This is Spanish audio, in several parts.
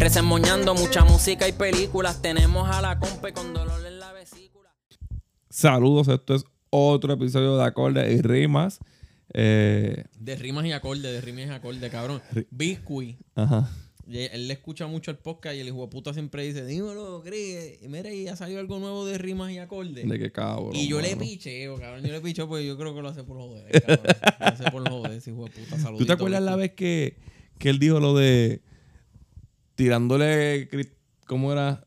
Resemoñando mucha música y películas. Tenemos a la compa con dolor en la vesícula. Saludos, esto es otro episodio de Acordes y Rimas. Eh, De rimas y acordes, de rimas y acordes, cabrón. Biscuit. ajá. y Él le escucha mucho el podcast y el hijo de puta siempre dice, dímelo, Chris. Y mira, y ha salido algo nuevo de rimas y acordes. De qué cabrón. y yo le mano. picheo, cabrón. Yo le picheo porque yo creo que lo hace por joder, cabrón. Lo hace por joder, ese hijo de puta. ¿Tú Saludito, te acuerdas la vez que, que él dijo lo de tirándole, ¿cómo era?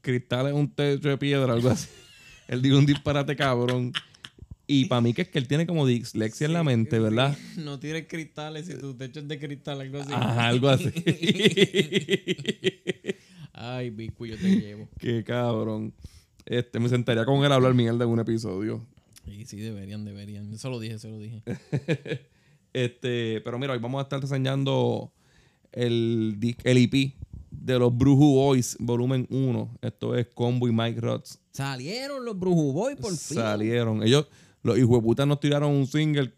Cristales un techo de piedra, algo así. él dijo un disparate cabrón. Y para mí que es que él tiene como dislexia en la mente, ¿verdad? No tires cristales si tu techo es de cristal, algo así. Ajá, algo así. Ay, Biscuit, yo te llevo. Qué cabrón. Este, me sentaría con él a hablar mierda en un episodio. Sí, sí, deberían, deberían. Eso lo dije, eso lo dije. Este, pero mira, hoy vamos a estar reseñando el, el EP de los Bruju Boys, volumen 1. Esto es Combo y Mike Rods. Salieron los Bruju Boy por fin. Salieron. Ellos, los hijueputas nos tiraron un single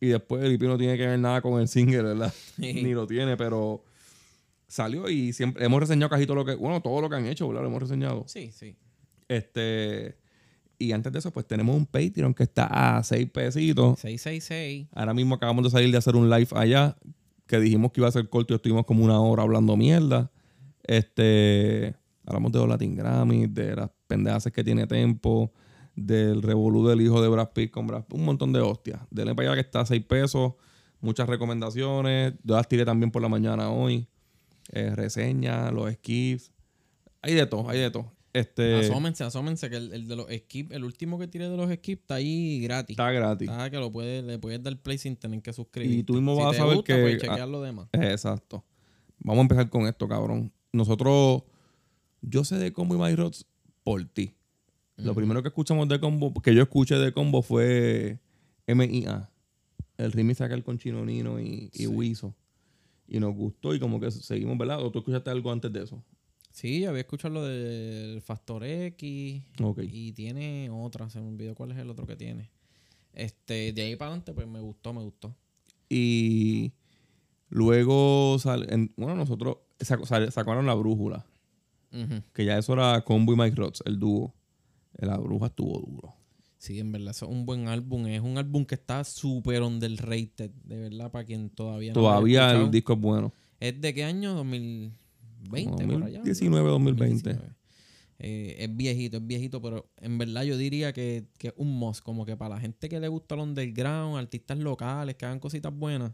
y después el EP no tiene que ver nada con el single, ¿verdad? Ni lo tiene, pero salió y siempre hemos reseñado casi todo lo que, bueno, todo lo que han hecho, ¿verdad? Lo hemos reseñado. Sí, sí. Este, y antes de eso, pues tenemos un Patreon que está a 6 pesitos. 666. Ahora mismo acabamos de salir de hacer un live allá que dijimos que iba a ser corto y estuvimos como una hora hablando mierda. Este, hablamos de los Latin Grammy, de las pendejas que tiene Tempo, del revolú del hijo de Brad Pitt con Brad un montón de hostias. Denle para allá que está a 6 pesos, muchas recomendaciones. Yo las tiré también por la mañana hoy. Eh, reseñas, los skips. Hay de todo, hay de todo. Este, Asómense, asómense que el, el de los skips, el último que tiré de los skips está ahí gratis. está gratis. Está que lo puedes, le puedes dar play sin tener que suscribirte. Y tú mismo si vas a saber gusta, que- Pues chequear lo demás. Exacto. Vamos a empezar con esto, cabrón. Nosotros, yo sé de Combo y My Rods por ti. Lo primero que escuchamos de Combo, que yo escuché de Combo fue MIA. El remix aquel con Chino Nino y, y Sí. Wiso. Y nos gustó y como que seguimos, ¿verdad? ¿O tú escuchaste algo antes de eso? Sí, yo había escuchado lo del Factor X. Ok. Y tiene otra, se me olvidó cuál es el otro que tiene. Este, de ahí para adelante, pues me gustó, me gustó. Y luego, sal- en- bueno, nosotros sacaron la brújula. Que ya eso era Combo y Mike Rods, el dúo. La bruja estuvo duro. Sí, en verdad, es un buen álbum. Es un álbum que está súper underrated, de verdad, para quien todavía no lo Todavía el disco es bueno. ¿Es de qué año? 2020, por allá. 2019, 2020. 2019. Eh, es viejito, es viejito, pero en verdad yo diría que, que es un must, como que para la gente que le gusta el underground, artistas locales que hagan cositas buenas,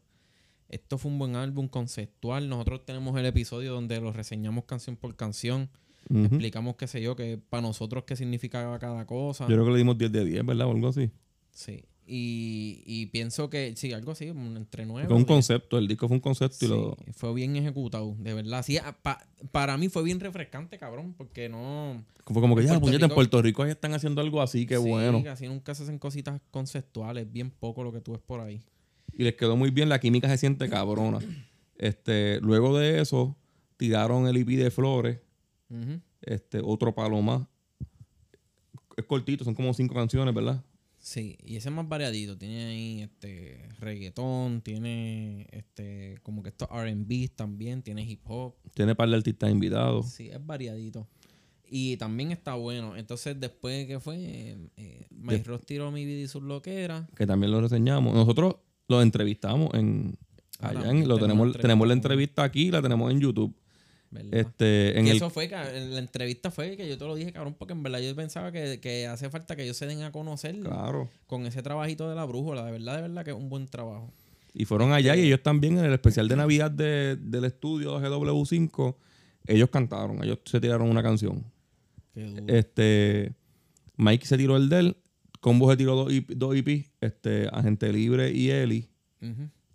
esto fue un buen álbum conceptual. Nosotros tenemos el episodio donde lo reseñamos canción por canción, explicamos qué sé yo, que para nosotros qué significaba cada cosa. Yo creo que le dimos 10 de 10, ¿verdad? O algo así. Sí. Y, y pienso que, sí, algo así, entre nueve. Fue un concepto, el disco fue un concepto y lo... Fue bien ejecutado, de verdad. Sí, a- pa- para mí fue bien refrescante, cabrón, porque no... Fue como que ya, Puerto puñeta, en Rico- Puerto Rico ahí están haciendo algo así, qué Sí, bueno. Casi nunca se hacen cositas conceptuales, bien poco lo que tú ves por ahí. Y les quedó muy bien, la química se siente cabrona. Este, luego de eso, tiraron el EP de Flores, Ujú. este, otro palo más. Es cortito, son como cinco canciones, ¿verdad? Sí, y ese es más variadito. Tiene ahí este reggaetón, tiene este como que estos R&B también, tiene hip hop. Tiene par de artistas invitados. Sí, es variadito. Y también está bueno. Entonces, después que fue, eh, eh, Ross tiró mi vida y sus loqueras. que también lo reseñamos. Nosotros lo entrevistamos en Ah, allá en- lo tenemos tenemos, la entrevista aquí, la tenemos en YouTube. ¿verdad? Este, en el eso fue, ca- la entrevista fue que yo te lo dije, cabrón, porque en verdad yo pensaba que, que hace falta que ellos se den a conocer claro. con ese trabajito de la brújula. De verdad, de verdad que es un buen trabajo. Y fueron allá y ellos también en el especial de Navidad de- del estudio GW5, ellos cantaron, ellos se tiraron una canción. Qué duro. Este Mike se tiró el del, Combo se tiró dos, IP, dos EP, este Agente Libre y Eli,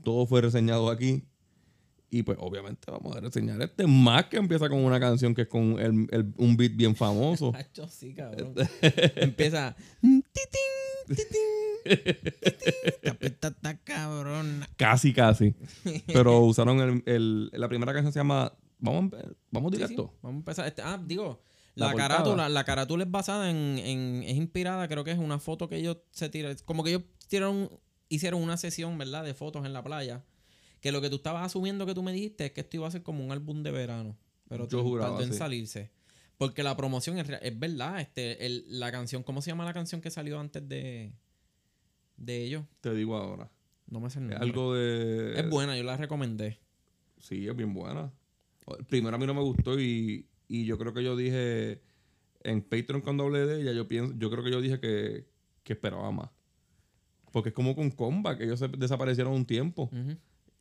todo fue reseñado aquí. Y pues obviamente vamos a reseñar este. Más que empieza con una canción que es con el- el- un beat bien famoso. Hacho, sí, cabrón. Empieza. Cabrona. casi, casi. Pero usaron el, el- la primera canción se llama... Vamos, vamos Sí, sí, directo. Vamos a empezar. Este, ah, digo, La carátula, la carátula es basada en, en- Es inspirada, creo que es una foto que ellos se tiraron. Como que ellos tiraron, hicieron una sesión, ¿verdad? De fotos en la playa. Que lo que tú estabas asumiendo que tú me dijiste es que esto iba a ser como un álbum de verano. Pero Yo juraba, tardó en sí. salirse. Porque la promoción es, es verdad. Este, el- la canción, ¿cómo se llama la canción que salió antes de, de ellos? Te digo ahora. No me sé el Es algo de... Es buena, yo la recomendé. Sí, es bien buena. Primero a mí no me gustó y, y yo creo que yo dije en Patreon cuando hablé de ella, yo pienso, yo creo que yo dije que, que esperaba más. Porque es como con Comba, que ellos se desaparecieron un tiempo.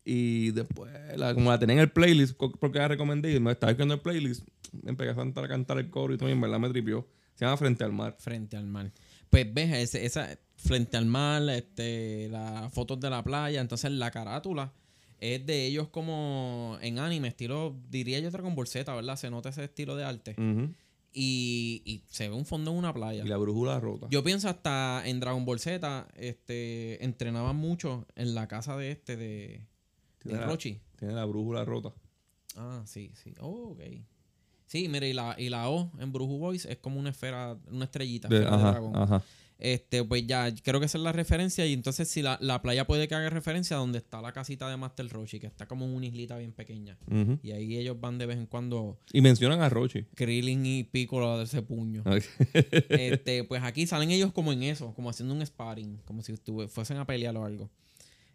Y después, la- como la tenía en el playlist, porque la recomendé y me estaba escuchando el playlist, empecé a cantar, a cantar el coro y todo, y en verdad me tripió. Se llama Frente al Mar. frente al mar. Pues ves, ese- esa, frente al mar, este, las fotos de la playa, entonces la carátula es de ellos como en anime, estilo, diría yo Dragon Ball Z, ¿verdad? Se nota ese estilo de arte. Y, y se ve un fondo en una playa. Y la brújula rota. Yo pienso hasta en Dragon Ball Z, este, entrenaban mucho en la casa de este, de, de Tiene la- Rochi. Tiene la brújula rota. Ah, sí, sí. Oh, ok. Sí, mire, y la, y la O en Bruju Boys es como una esfera, una estrellita, De- esfera de dragón. ajá. Este, pues ya, creo que esa es la referencia. Y entonces, si la, la playa puede que haga referencia a donde está la casita de Master Roshi, que está como en una islita bien pequeña. Y ahí ellos van de vez en cuando Y mencionan a Rochi. Krillin y Piccolo de ese puño. este, pues aquí salen ellos como en eso, como haciendo un sparring, como si fuesen a pelear o algo.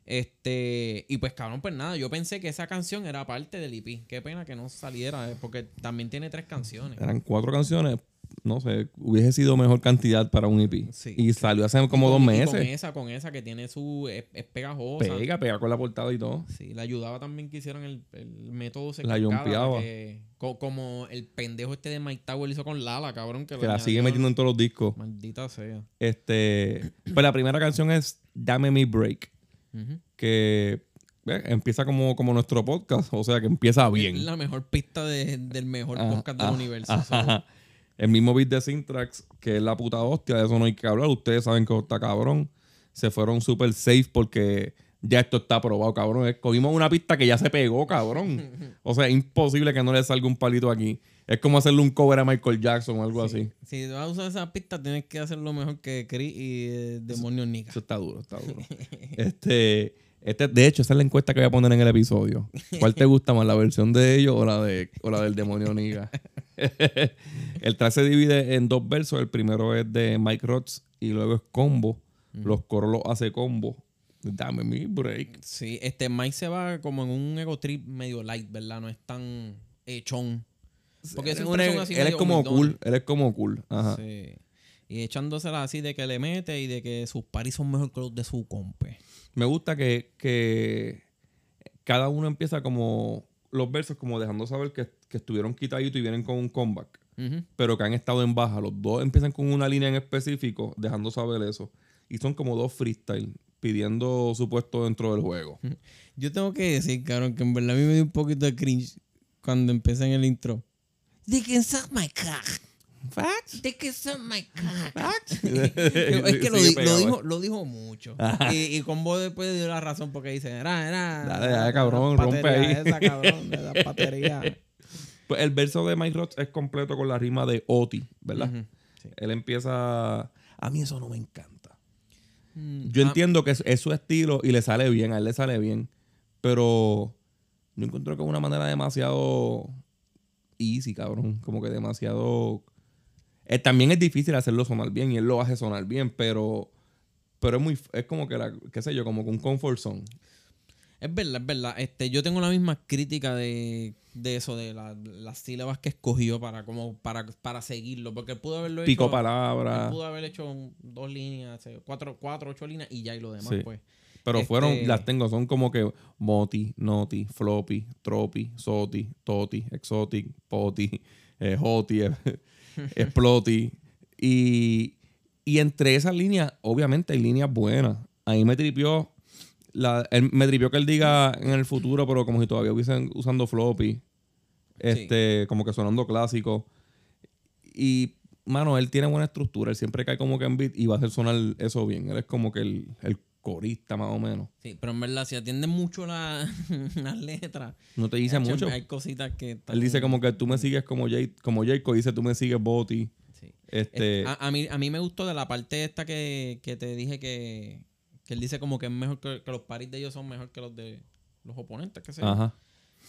Este, y pues cabrón, pues nada, yo pensé que esa canción era parte del EP. Qué pena que no saliera, eh, porque también tiene tres canciones. Eran cuatro canciones. No sé, hubiese sido mejor cantidad para un EP. Sí. Y salió hace como Y dos y Con meses. esa, con esa que tiene su. Es, es pegajosa. Pega, pega con la portada y todo. Sí, le ayudaba también que hicieron el, el método se La que- co- como el pendejo este de Mike Tower hizo con Lala, cabrón. Que, Que la sigue metiendo en todos los discos. Maldita sea. Este. Pues la primera canción es Dame Me Break. Que eh, empieza como, como nuestro podcast. O sea que empieza Es bien. la mejor pista de- del mejor Ah, podcast del ah, universo. ajá. El mismo beat de Syntrax, que es la puta hostia, de eso no hay que hablar. Ustedes saben que está cabrón. Se fueron super safe porque ya esto está probado, cabrón. Cogimos una pista que ya se pegó, cabrón. O sea, es imposible que no le salga un palito aquí. Es como hacerle un cover a Michael Jackson o algo así. Si vas a usar esa pista, tienes que hacerlo mejor que Chris y eh, Demonio Nika. Eso está duro, está duro. este, este, de hecho, esa es la encuesta que voy a poner en el episodio. ¿Cuál te gusta más, la versión de ellos o la, de, o la del demonio Niga? el track se divide en dos versos. El primero es de Mike Rods y luego es combo. Los coros los hace combo. Dame mi break. Sí, este Mike se va como en un ego trip medio light, ¿verdad? No es tan echón. Porque él, siempre son así él es como cool. Él es como cool. Ajá. Sí. Y echándosela así de que le mete y de que sus paris son mejor que los de su compe. Me gusta que, que cada uno empieza como los versos como dejando saber que, que estuvieron quitaditos y vienen con un comeback. Pero que han estado en baja. Los dos empiezan con una línea en específico, dejando saber eso. Y son como dos freestyle, pidiendo su puesto dentro del juego. Yo tengo que decir, cabrón, que en verdad a mí me dio un poquito de cringe cuando empecé en el intro. Suck my cock. Facts. They can suck my cock. Facts. es que lo, dijo, lo dijo mucho. Y, y con vos después dio la razón porque dice, era, era. Dale, dale, cabrón, rompe ahí. Esa, cabrón, de la batería. Pues el verso de Mike Roth es completo con la rima de Oti, ¿verdad? Sí. Él empieza... A mí eso no me encanta. Mm, Yo ah, entiendo que es, es su estilo y le sale bien, a él le sale bien. Pero yo encuentro que es una manera demasiado easy, cabrón. Como que demasiado. Eh, también es difícil hacerlo sonar bien y él lo hace sonar bien, pero. Pero es muy. Es como que la. qué sé yo, como que un comfort zone. Es verdad, es verdad. Este, yo tengo la misma crítica de, de eso, de la- las sílabas que escogió para, como, para, para seguirlo. Porque él pudo haberlo Pico hecho. Él palabra. pudo haber hecho un- dos líneas, cuatro, cuatro, ocho líneas y ya y lo demás, Sí. pues. Pero Este- fueron, las tengo, son como que Moti, Noti, Floppy, Tropi, Soti, Toti, Exotic, Poti, eh, Joti, eh, Exploti. Y, y entre esas líneas, obviamente hay líneas buenas. Ahí me tripió La, él- me tripió que él diga en el futuro, pero como si todavía hubiesen usando floppy. Este, como que sonando clásico. Y, mano, él tiene buena estructura. Él siempre cae como que en beat y va a hacer sonar eso bien. Él es como que el, el corista, más o menos. Sí, pero en verdad, si atienden mucho la- las letras, No te dice mucho. hay cositas que están- Él dice como que tú me sigues como Jay, como Jayco, dice tú me sigues Boti. Sí. Este, a, a mí, a mí me gustó de la parte esta que, que te dije que, que él dice como que es mejor que, que los paris de ellos son mejor que los de los oponentes, que sé ajá.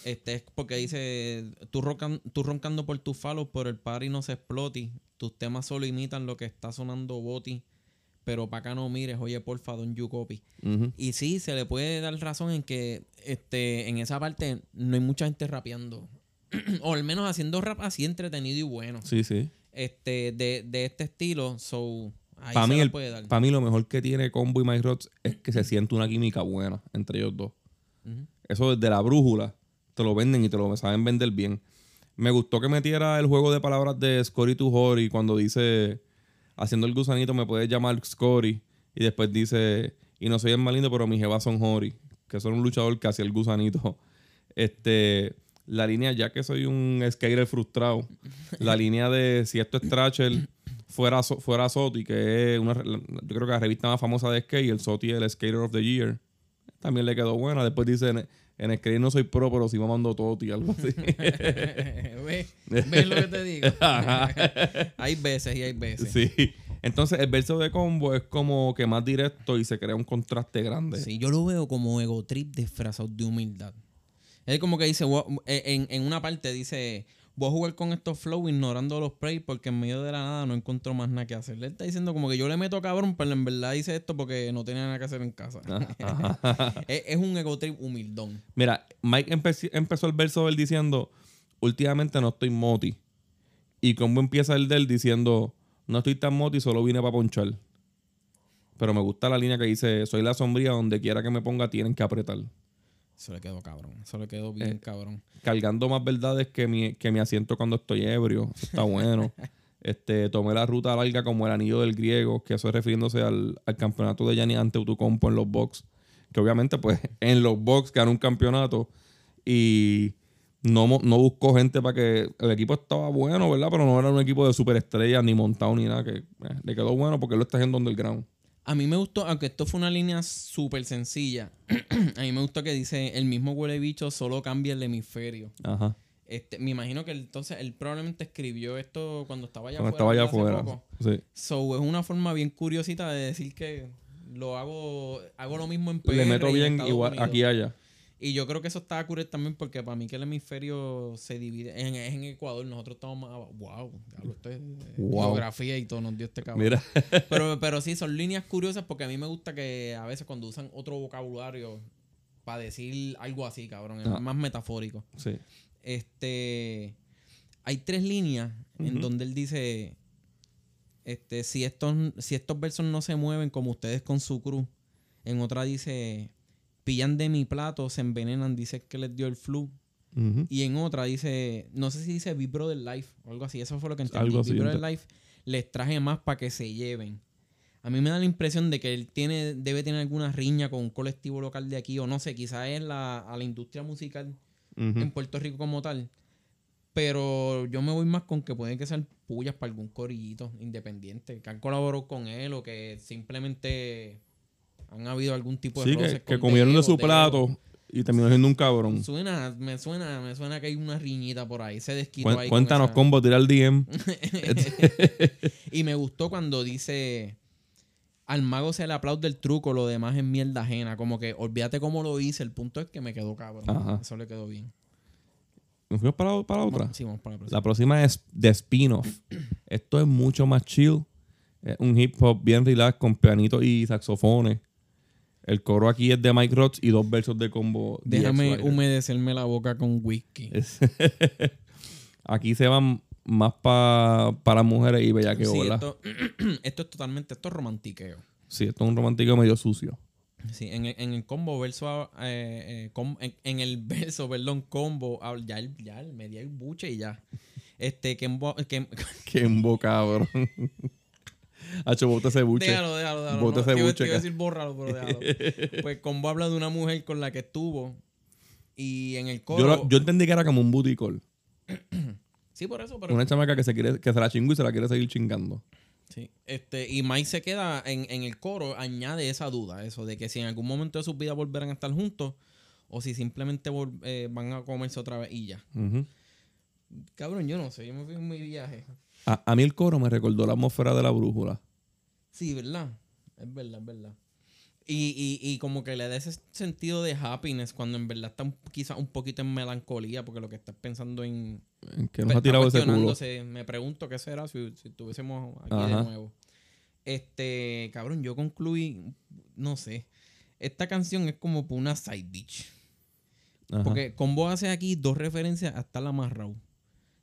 Este es porque dice, tú, roncan- tú roncando por tus falos, pero el party no se exploti. Tus temas solo imitan lo que está sonando boti. Pero para acá no mires, oye, porfa, don you copy. Y sí, se le puede dar razón en que este, en esa parte no hay mucha gente rapeando. o al menos haciendo rap así entretenido y bueno. Sí, sí. Este, de, de este estilo. So, ahí Para se mí, la el- puede dar. pa' mí lo mejor que tiene Combo y Mike Rods es que se siente una química buena entre ellos dos. Ujú. Eso desde la brújula te lo venden y te lo saben vender bien. Me gustó que metiera el juego de palabras de Scory to Hori cuando dice, haciendo el gusanito me puedes llamar Scory. Y después dice, y no soy el más lindo, pero mis jevas son Hori. Que son un luchador que hacía el gusanito. Este, la línea, ya que soy un skater frustrado, la línea de si esto es Trasher fuera, fuera Soti, que es una, yo creo que la revista más famosa de skate, el Soti el Skater of the Year. También le quedó buena. Después dice, en, skate no soy pro, pero sí mamando Toti, algo así. ¿Ves? ¿Ves lo que te digo? hay veces y hay veces. Sí. Entonces, el verso de combo es como que más directo y se crea un contraste grande. Sí, yo lo veo como ego trip disfrazado de humildad. Él como que dice, "Voy a- eh, en, en una parte dice, voy a jugar con estos flow ignorando los plays porque en medio de la nada no encuentro más nada que hacer. Él está diciendo como que yo le meto cabrón, pero en verdad hice esto porque no tenía nada que hacer en casa. es, es un ego trip humildón. Mira, Mike empeci- empezó el verso de él diciendo, últimamente no estoy moti. Y combo empieza el de él diciendo, no estoy tan moti, solo vine para ponchar. Pero me gusta la línea que dice, soy la sombría, donde quiera que me ponga tienen que apretar. Eso le quedó cabrón. Eso le quedó bien Eh, cabrón. cargando más verdades que mi, que mi asiento cuando estoy ebrio. Eso está bueno. este, tomé la ruta larga como el anillo del griego, que eso es refiriéndose al, al campeonato de Yanni ante Utucompo en los box. Que obviamente, pues, en los box ganó un campeonato y no, no buscó gente para que. El equipo estaba bueno, ¿verdad? Pero no era un equipo de superestrellas, ni montado, ni nada. Que eh, le quedó bueno porque él lo está haciendo underground. A mí me gustó, aunque esto fue una línea súper sencilla, a mí me gustó que dice, el mismo huele bicho solo cambia el hemisferio. Ajá. Este, me imagino que entonces él probablemente escribió esto cuando estaba allá Cuando estaba allá afuera. Sí. So, es una forma bien curiosita de decir que lo hago, hago lo mismo en PR Le meto bien igual Unidos. aquí allá. Y yo creo que eso está curioso también porque para mí que el hemisferio se divide, en, es en Ecuador, nosotros estamos más, abajo. wow, diablo, esto es eh, Wow. geografía y todo, nos dio este cabrón. Mira. Pero, pero sí, son líneas curiosas porque a mí me gusta que a veces cuando usan otro vocabulario para decir algo así, cabrón, es Ah. más metafórico. sí. Este. Hay tres líneas en donde él dice. Este, si estos, si estos versos no se mueven como ustedes con su cruz. En otra dice. Pillan de mi plato, se envenenan, dice que les dio el flu. Y en otra dice, no sé si dice Vibro del Life o algo así, eso fue lo que entendí. Algo así, Vibro del ent- Life les traje más para que se lleven. A mí me da la impresión de que él tiene, debe tener alguna riña con un colectivo local de aquí, o no sé, quizás es la, a la industria musical en Puerto Rico como tal. Pero yo me voy más con que pueden que sean pullas para algún corillito independiente, que han colaborado con él o que simplemente han habido algún tipo de Sí, que, que con comieron de su plato y terminó siendo un cabrón. Suena, me suena, me suena que hay una riñita por ahí. Se desquitó ahí. con cuéntanos, esa- combo, tira el DM. y me gustó cuando dice al mago se le aplaude el truco, lo demás es mierda ajena. Como que olvídate cómo lo hice. El punto es que me quedó cabrón. Ajá. Eso le quedó bien. ¿Nos fuimos para, para otra? Sí, vamos para la próxima. La próxima es de spin-off. Esto es mucho más chill. Es un hip hop bien relax con pianito y saxofones. El coro aquí es de Mike Rods y dos versos de combo. Déjame humedecerme la boca con whisky. Aquí se van más pa- para mujeres y bellaqueo, Sí, ¿verdad? esto, esto es totalmente, esto es romantiqueo. Sí, esto es un romántico medio sucio. Sí, en el, en el combo verso, eh, eh, com- en, en el verso, perdón, combo, habla- ya, el- ya el- me di el buche y ya. Este, que, embo- que, Qué embo, cabrón. Hacho, bota ese buche. Déjalo, déjalo, déjalo. Bota No, ese te buche te iba a decir bórralo, pero déjalo. Pues Combo habla de una mujer con la que estuvo y en el coro... Yo, lo- yo entendí que era como un booty call. Sí, por eso, pero... Una chamaca que se quiere, que se la chingó y se la quiere seguir chingando. Sí. Este, y Mike se queda en, en el coro, añade esa duda, eso, de que si en algún momento de sus vidas volverán a estar juntos o si simplemente eh, van a comerse otra vez y ya. Cabrón, yo no sé, yo me fui en mi viaje. A, a mí el coro me recordó la atmósfera de la brújula. Sí, ¿verdad? Es verdad, es verdad. Y, y, y como que le da ese sentido de happiness cuando en verdad está un- quizás un poquito en melancolía porque lo que estás pensando en... En que nos Pues, ha tirado ese culo. Me pregunto qué será si, si estuviésemos aquí Ajá. de nuevo. Este, cabrón, yo concluí, no sé. Esta canción es como por una side bitch. Porque Combo hace aquí dos referencias hasta la amarrado.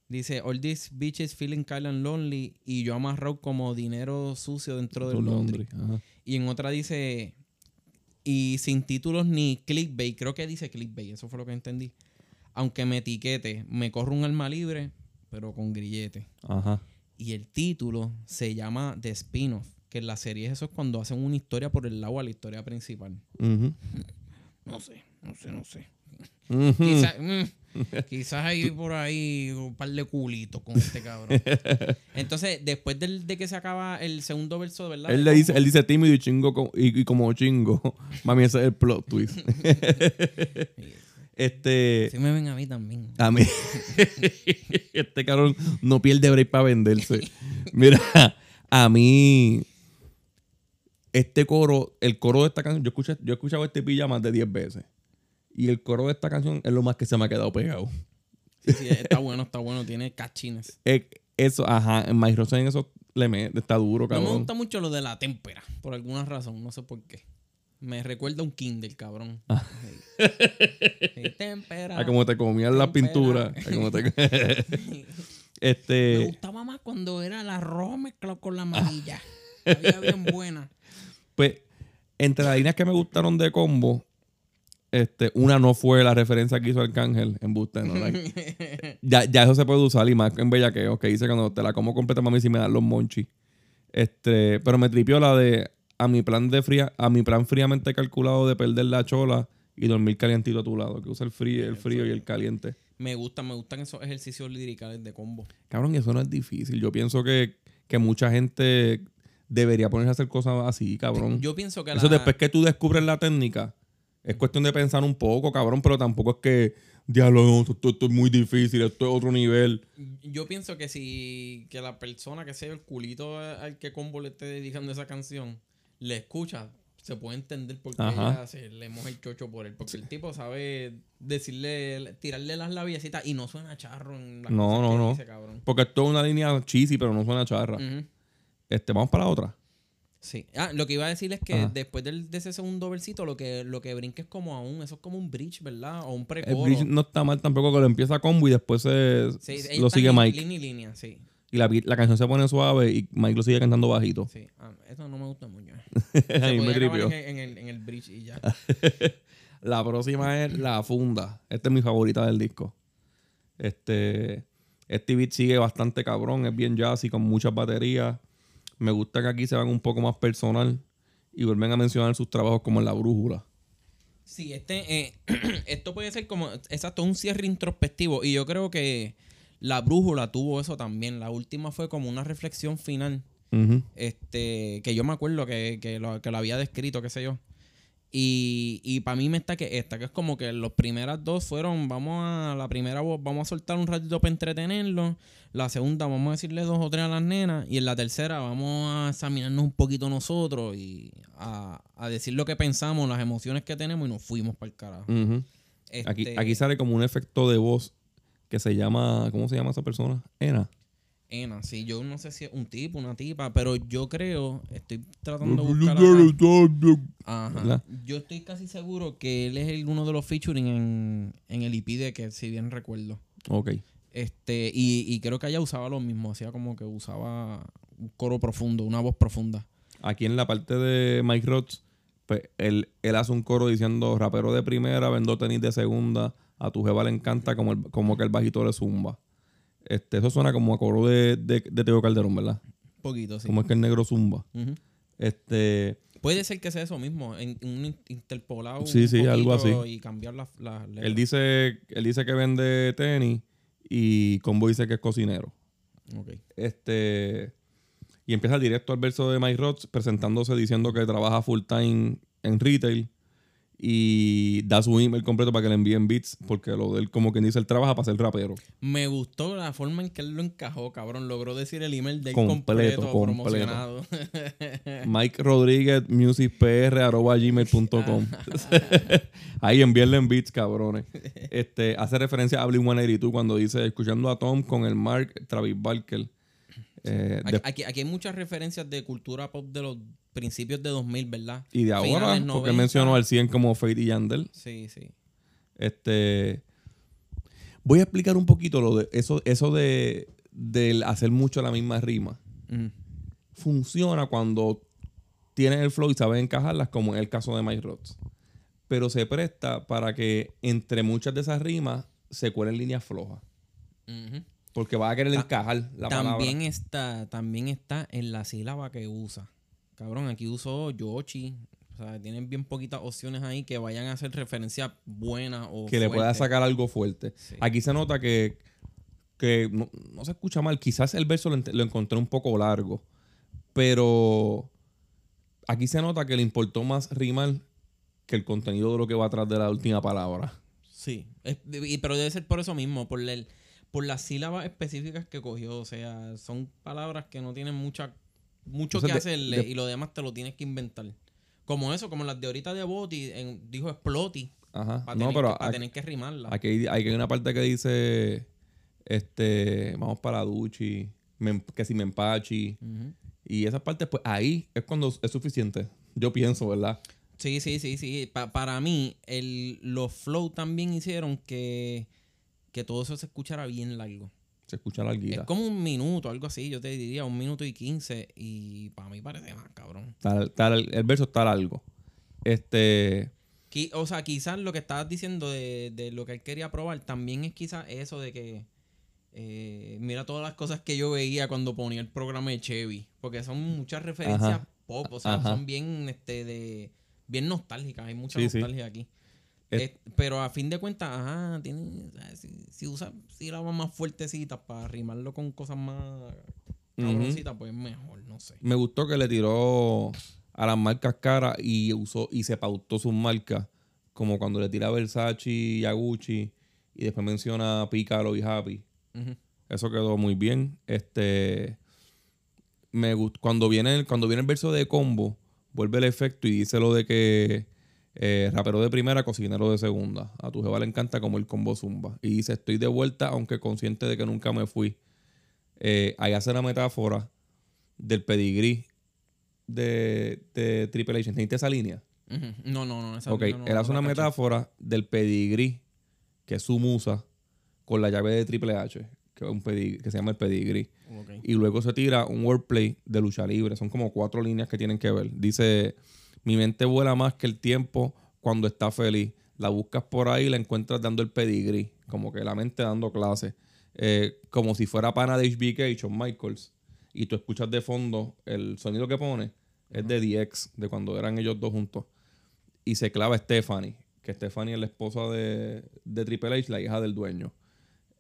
Dice, all these bitches feeling kind and lonely. Y yo amarrado como dinero sucio dentro del laundry. Londres, ajá. Y en otra dice, y sin títulos ni clickbait. Creo que dice clickbait, eso fue lo que entendí. Aunque me etiquete, me corro un alma libre, pero con grillete. Ajá. Y el título se llama The Spin-off, que en la serie eso es cuando hacen una historia por el lado a la historia principal. Ujú. No sé, no sé, no sé. Mm, quizás hay por ahí un par de culitos con este cabrón. Entonces, después del- de que se acaba el segundo verso, ¿verdad? Él le dice, él dice tímido y chingo y como chingo. Mami, ese es el plot twist. este. Sí me ven a mí también. A mí. este cabrón no pierde break para venderse. Mira, a mí. Este coro, el coro de esta canción, yo, escuché, yo he escuchado este pilla más de 10 veces. Y el coro de esta canción es lo más que se me ha quedado pegado. Sí, sí, está bueno, está bueno, tiene cachines. Eh, Eso, ajá, en My Rosa en eso le me, está duro, No me cabrón. gusta mucho lo de la témpera, por alguna razón, no sé por qué. Me recuerda a un Kindle, cabrón. Sí, témpera. A como te comían la Tempera. pintura. A como te- Me este. gustaba más cuando era la roja mezclado con la amarilla. Sabía bien buena. Pues, entre las líneas que me gustaron de combo, este, una no fue la referencia que hizo Arcángel en Buste, ¿no? Like, ya, ya eso se puede usar y más en bellaqueo, que dice cuando te la como completa, mami, si me dan los monchis. Este, pero me tripió la de a mi plan de fría, a mi plan fríamente calculado de perder la chola y dormir calientito a tu lado, que usa el frío, el frío y el caliente. Me gusta, me gustan esos ejercicios liricales de combo. Cabrón, eso no es difícil. Yo pienso que, que mucha gente debería ponerse a hacer cosas así, cabrón. Yo pienso que Eso la- después que tú descubres la técnica, es cuestión de pensar un poco, cabrón, pero tampoco es que, diablo, no, esto, esto es muy difícil, esto es otro nivel. Yo pienso que si que la persona que sea el culito al que Combo le esté dedicando esa canción le escucha, se puede entender por qué ella se le moja el chocho por él. Porque el tipo sabe decirle, tirarle las labiecitas y no suena charro en las No, no, que no. dice, cabrón. Porque esto es una línea cheesy, pero no suena charra. Este, vamos para la otra. Sí. Ah, lo que iba a decir es que Ajá. después del- de ese segundo versito, lo que, lo que brinca es como a un, eso es como un bridge, ¿verdad? O un El precoro. bridge no está mal tampoco que lo empieza combo y después se, Sí, lo sigue Mike. Línea y línea, sí. Y la, la canción se pone suave y Mike lo sigue cantando bajito. Sí. Ah, eso no me gusta mucho. A mí me tripió. en, el- en el, en el bridge y ya. La próxima es La Funda. Esta es mi favorita del disco. Este, este beat sigue bastante cabrón, es bien jazzy con muchas baterías. Me gusta que aquí se van un poco más personal y vuelven a mencionar sus trabajos como en La Brújula. Sí, este, eh, esto puede ser como, exacto, un cierre introspectivo. Y yo creo que la brújula tuvo eso también. La última fue como una reflexión final. Este, que yo me acuerdo que, que, lo, que lo había descrito, qué sé yo. Y, y para mí me está que esta, que es como que las primeras dos fueron, vamos a, la primera voz, vamos a soltar un ratito para entretenerlo. La segunda, vamos a decirle dos o tres a las nenas. Y en la tercera, vamos a examinarnos un poquito nosotros y a, a decir lo que pensamos, las emociones que tenemos y nos fuimos para el carajo. Aquí, Este, aquí sale como un efecto de voz que se llama, ¿cómo se llama esa persona? Ena. Ena, sí, yo no sé si es un tipo, una tipa, pero yo creo, estoy tratando de buscar acá. Ajá. ¿Verdad? Yo estoy casi seguro que él es el- uno de los featuring en, en el EP de que, si bien recuerdo. Ok. Este, y, y creo que ella usaba lo mismo, hacía como que usaba un coro profundo, una voz profunda. Aquí en la parte de Mike Rods, pues él, él hace un coro diciendo rapero de primera, vendo tenis de segunda, a tu jeva le encanta como, el- como que el bajito le zumba. Este, eso suena como a coro de, de, de Teo Calderón, ¿verdad? poquito, sí. como es que el negro zumba. Este, Puede ser que sea eso mismo, en, un in- interpolado Sí, un sí, algo así. y cambiar las letras. él dice, él dice que vende tenis y Combo dice que es cocinero. Ok. Este, y empieza directo al verso de Mike Rods presentándose diciendo que trabaja full time en retail y da su email completo para que le envíen beats porque lo de él como quien dice él trabaja para ser rapero. Me gustó la forma en que él lo encajó, cabrón. Logró decir el email del Completo, completo, completo. promocionado. Mike Rodríguez musicpr arroba gmail.com ahí envíenle en beats cabrones este hace referencia a Blink 182 cuando dice escuchando a Tom con el Mark Travis Barker Eh, Aquí, de- aquí- aquí hay muchas referencias de cultura pop de los principios de 2000, ¿verdad? y de ahora Finales porque 90. mencionó al 100 como Fate y Yandel Sí, sí. Este. Voy a explicar un poquito lo de eso, eso de hacer mucho la misma rima. Mm. Funciona cuando tienes el flow y sabes encajarlas, como en el caso de Mike Rods. Pero se presta para que entre muchas de esas rimas se cuelen líneas flojas. Porque vas a querer Ta- encajar la también palabra. está, también está en la sílaba que usa. Cabrón, aquí usó Yoshi. O sea, tienen bien poquitas opciones ahí que vayan a hacer referencia buena o Que le pueda sacar algo fuerte. Sí. Aquí se nota que, que no, no se escucha mal. Quizás el verso lo, lo encontré un poco largo. Pero aquí se nota que le importó más rimar que el contenido de lo que va atrás de la última palabra. Sí, es- y- pero debe ser por eso mismo, por, el, por las sílabas específicas que cogió. O sea, son palabras que no tienen mucha, mucho Entonces, que de- hacerle de- y lo demás te lo tienes que inventar. Como eso, como las de ahorita de Boti, en- dijo exploti, Ajá. para no, tener, pero que, pa' aquí, tener que rimarla. aquí hay, hay una parte que dice, este, vamos para Duchi, me- que si me empachi. Ujú. Y esas partes, pues ahí es cuando es suficiente. Yo pienso, ¿verdad? Sí, sí, sí, sí. Pa- para mí, el, los flow también hicieron que, que todo eso se escuchara bien largo. Se escucha larguita. Es como un minuto, algo así, yo te diría, un minuto y quince. Y para mí parece más, cabrón. Está- está- el verso está largo. Este. Qui- O sea, quizás lo que estabas diciendo de, de lo que él quería probar también es quizás eso de que eh, mira todas las cosas que yo veía cuando ponía el programa de Chevy. Porque son muchas referencias Ajá. pop, o sea, Ajá. son bien este de bien nostálgicas, hay mucha Sí, sí. nostalgia aquí. Es- Eh, pero a fin de cuentas, ajá, tiene, si, si usa sílabas más fuertecitas para rimarlo con cosas más cabroncitas, pues mejor, no sé. Me gustó que le tiró a las marcas caras y usó y se pautó sus marcas. Como cuando le tira a Versace y a Gucci. Y después menciona Pícaro y Happy. Eso quedó muy bien. Este. Me gust- cuando viene el, cuando viene el verso de combo, vuelve el efecto y dice lo de que eh, rapero de primera, cocinero de segunda. A tu jeva le encanta como el combo zumba. Y dice, estoy de vuelta, aunque consciente de que nunca me fui. Eh, ahí hace la metáfora del pedigrí de, de Triple H. ¿Entendiste esa línea? Ujú. No, no, no. Esa Ok, no- él hace una metáfora del pedigrí, que es su musa, con la llave de Triple H, que, es un pedig- que se llama el pedigrí. Y luego se tira un wordplay de lucha libre. Son como cuatro líneas que tienen que ver. Dice, mi mente vuela más que el tiempo cuando está feliz. La buscas por ahí y la encuentras dando el pedigrí. Como que la mente dando clases. Eh, como si fuera pana de HBK, Shawn Michaels. Y tú escuchas de fondo el sonido que pone. Es de DX, de cuando eran ellos dos juntos. Y se clava Stephanie. Que Stephanie es la esposa de, de Triple H, la hija del dueño.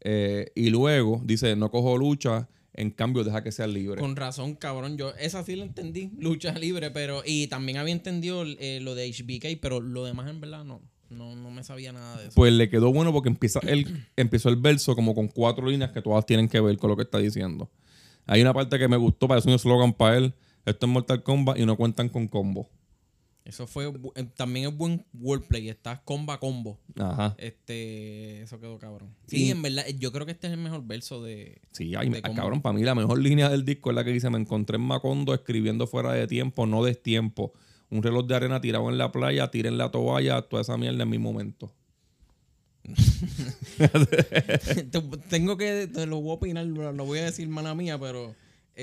Eh, y luego dice, no cojo lucha, en cambio deja que sea libre. Con razón, cabrón. Yo esa sí la entendí, lucha libre, pero. Y también había entendido eh, lo de HBK, pero lo demás en verdad no. No, no me sabía nada de eso. Pues le quedó bueno porque empieza el, empezó el verso como con cuatro líneas que todas tienen que ver con lo que está diciendo. Hay una parte que me gustó, parece un eslogan para él. Esto es Mortal Kombat y no cuentan con combo. Eso fue. eh, También es buen wordplay. Estás comba combo. Ajá. Este. Eso quedó cabrón. Sí, en verdad. Yo creo que este es el mejor verso de. Sí, ay, De cabrón, para mí la mejor línea del disco es la que dice, me encontré en Macondo escribiendo fuera de tiempo, no destiempo. Un reloj de arena tirado en la playa, tiré en la toalla, toda esa mierda en mi momento. Te- Tengo que. Te lo voy a opinar. Lo voy a decir, mala mía, pero.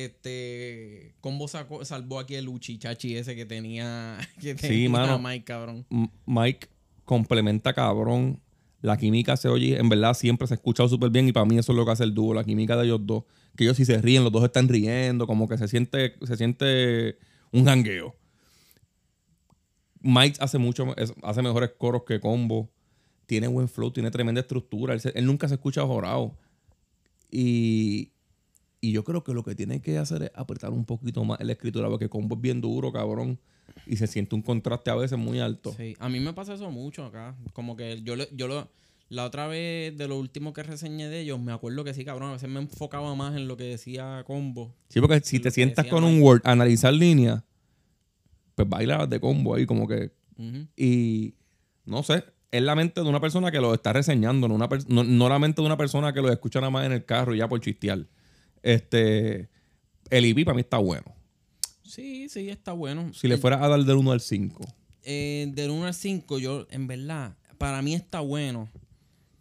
Este. Combo sacó, salvó aquí el Uchichachi ese que tenía. Que tenía mano. Mike, cabrón. Mike complementa cabrón. La química se oye, en verdad siempre se ha escuchado súper bien y para mí eso es lo que hace el dúo, la química de ellos dos. que ellos si se ríen, los dos están riendo, como que se siente, se siente un jangueo. Mike hace mucho, hace mejores coros que Combo. Tiene buen flow, tiene tremenda estructura. Él, se- él nunca se escucha jorado. Y, y yo creo que lo que tiene que hacer es apretar un poquito más en la escritura, porque Combo es bien duro, cabrón. Y se siente un contraste a veces muy alto. Sí, a mí me pasa eso mucho acá. Como que yo, le- yo lo, la otra vez de lo último que reseñé de ellos, me acuerdo que sí, cabrón, a veces me enfocaba más en lo que decía Combo. Sí, porque si Lo te sientas con un. Word a analizar líneas, pues bailas de combo ahí, como que. Y no sé, es la mente de una persona que lo está reseñando, no, una no, no la mente de una persona que lo escucha nada más en el carro y ya por chistear. Este. El IP para mí está bueno. Sí, sí, está bueno. Si le El- fuera a dar del 1 al 5. eh, del 1 al 5, yo, en verdad, para mí está bueno.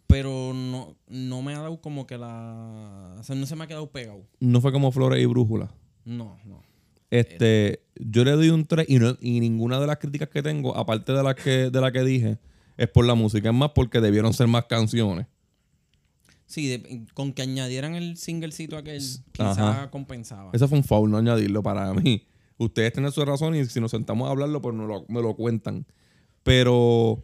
Pero no, no me ha dado como que la. O sea, no se me ha quedado pegado. No fue como Flores y Brújula. No, no. Este, yo le doy un 3 y, no- y ninguna de las críticas que tengo, aparte de la que, de la que dije, es por la música. Es más porque debieron ser más canciones. Sí, de- con que añadieran el singlecito aquel, quizá compensaba. Eso fue un foul, no añadirlo para mí. Ustedes tienen su razón y si nos sentamos a hablarlo, pues me lo, me lo cuentan. Pero,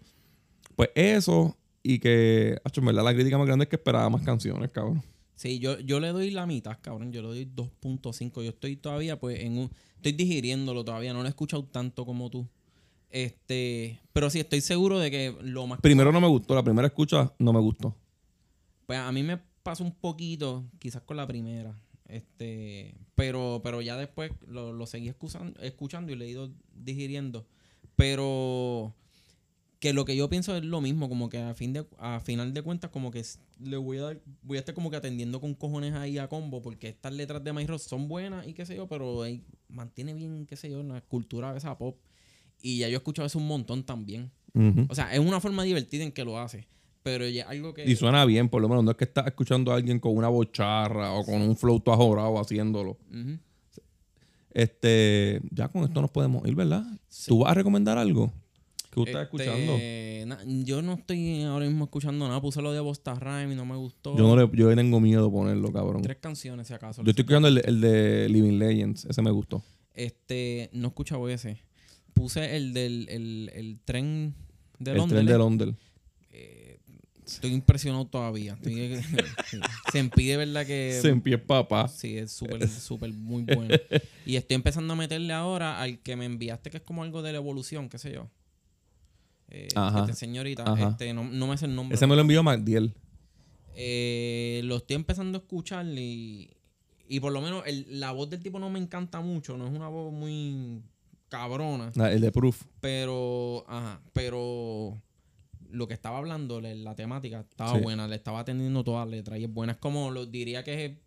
pues eso y que, acho, en verdad, la crítica más grande es que esperaba más canciones, cabrón. Sí, yo, yo le doy la mitad, cabrón. Yo le doy 2.5. Yo estoy todavía, pues, en un. Estoy digiriéndolo todavía. No lo he escuchado tanto como tú. Este. Pero sí, estoy seguro de que lo más. Primero no me gustó, la primera escucha no me gustó. Pues a mí me pasó un poquito, quizás con la primera. Este. Pero, pero ya después lo, lo seguí escuchando, escuchando y le he ido digiriendo. Pero. Que lo que yo pienso es lo mismo, como que a fin de, a final de cuentas, como que le voy a dar, voy a estar como que atendiendo con cojones ahí a combo, porque estas letras de My Ross son buenas y qué sé yo, pero ahí mantiene bien, qué sé yo, la cultura esa pop. Y ya yo he escuchado eso un montón también. O sea, es una forma divertida en que lo hace. Pero ya algo que. Y suena bien, por lo menos. No es que estás escuchando a alguien con una bocharra o con un flow ajorado haciéndolo. Este, ya con esto nos podemos ir, ¿verdad? ¿Tú vas a recomendar algo? tú estás Este, escuchando? na- yo no estoy ahora mismo escuchando nada. Puse lo de Bosta Rhyme y no me gustó. Yo, no le, yo tengo miedo ponerlo, cabrón. Tres canciones, si acaso. Yo estoy escuchando el, de- el de Living Legends. Ese me gustó. Este, no he escuchado ese. Puse el del el, el tren de el Londres. tren de Londres. Estoy impresionado todavía. Estoy-. Se impide, ¿verdad? Que Se empieza papá. Sí, es súper, súper muy bueno. Y estoy empezando a meterle ahora al que me enviaste, que es como algo de la evolución, qué sé yo. Eh, Ajá. Que te enseño ahorita. Ajá. Este, no, no me sé el nombre. Ese me lo envió Magdiel. Eh, lo estoy empezando a escuchar y, y por lo menos el- la voz del tipo no me encanta mucho. No es una voz muy cabrona. Ah, El de Proof. Pero, ajá, pero lo que estaba hablando, la, temática, estaba Sí. buena, le estaba atendiendo todas las letras y es buena. Es como, lo diría que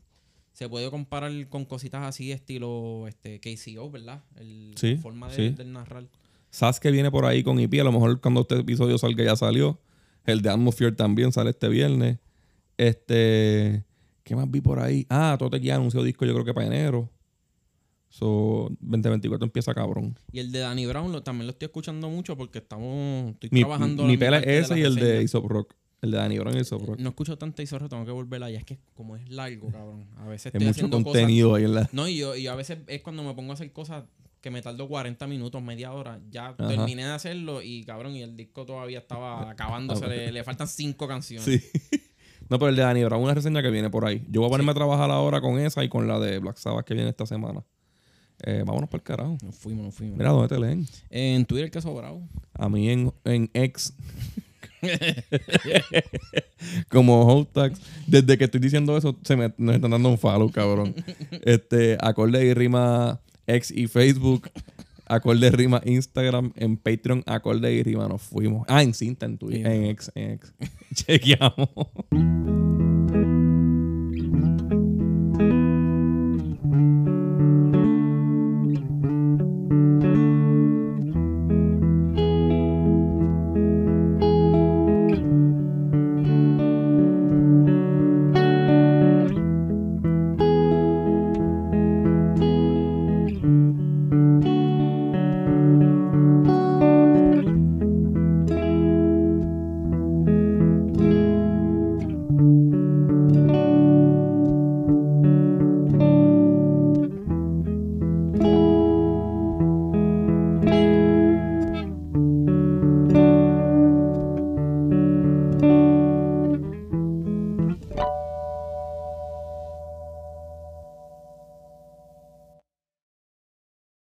se puede comparar con cositas así, estilo este KCO, ¿verdad? El, Sí, la forma de, sí. del narrar. Sasuke viene por ahí con IP. A lo mejor cuando este episodio salga ya salió. El de Atmosphere también sale este viernes. Este. ¿Qué más vi por ahí? Ah, Tote ya anunció disco, yo creo que para enero. So, 2024 empieza cabrón. Y el de Danny Brown lo, también lo estoy escuchando mucho porque estamos estoy Mi, trabajando. mi la pela es ese y el de. Aesop Rock. El de Danny Brown y Aesop Rock. No escucho tanta Isorro, tengo que volver allá. Es que como es largo, cabrón. A veces Hay estoy mucho haciendo contenido ahí en la. cosas. No, y yo, y yo a veces es cuando me pongo a hacer cosas que me tardo 40 minutos, media hora. Ya Ajá. terminé de hacerlo y cabrón, y el disco todavía estaba acabándose. le, le faltan cinco canciones. Sí. no, pero el de Danny Brown, una reseña que viene por ahí. Yo voy a ponerme a trabajar ahora con esa y con la de Black Sabbath que viene esta semana. Eh, vámonos para el carajo. Nos fuimos, nos fuimos. Mira, ¿dónde te leen? En Twitter, que sobrado. A mí en, en X. Como hashtags. Desde que estoy diciendo eso, se me, nos están dando un follow, cabrón. Este, acorde y rima X y Facebook. Acorde y rima Instagram. En Patreon, acorde y rima nos fuimos. Ah, en cinta, en Twitter. Sí. En X, en X. Chequeamos.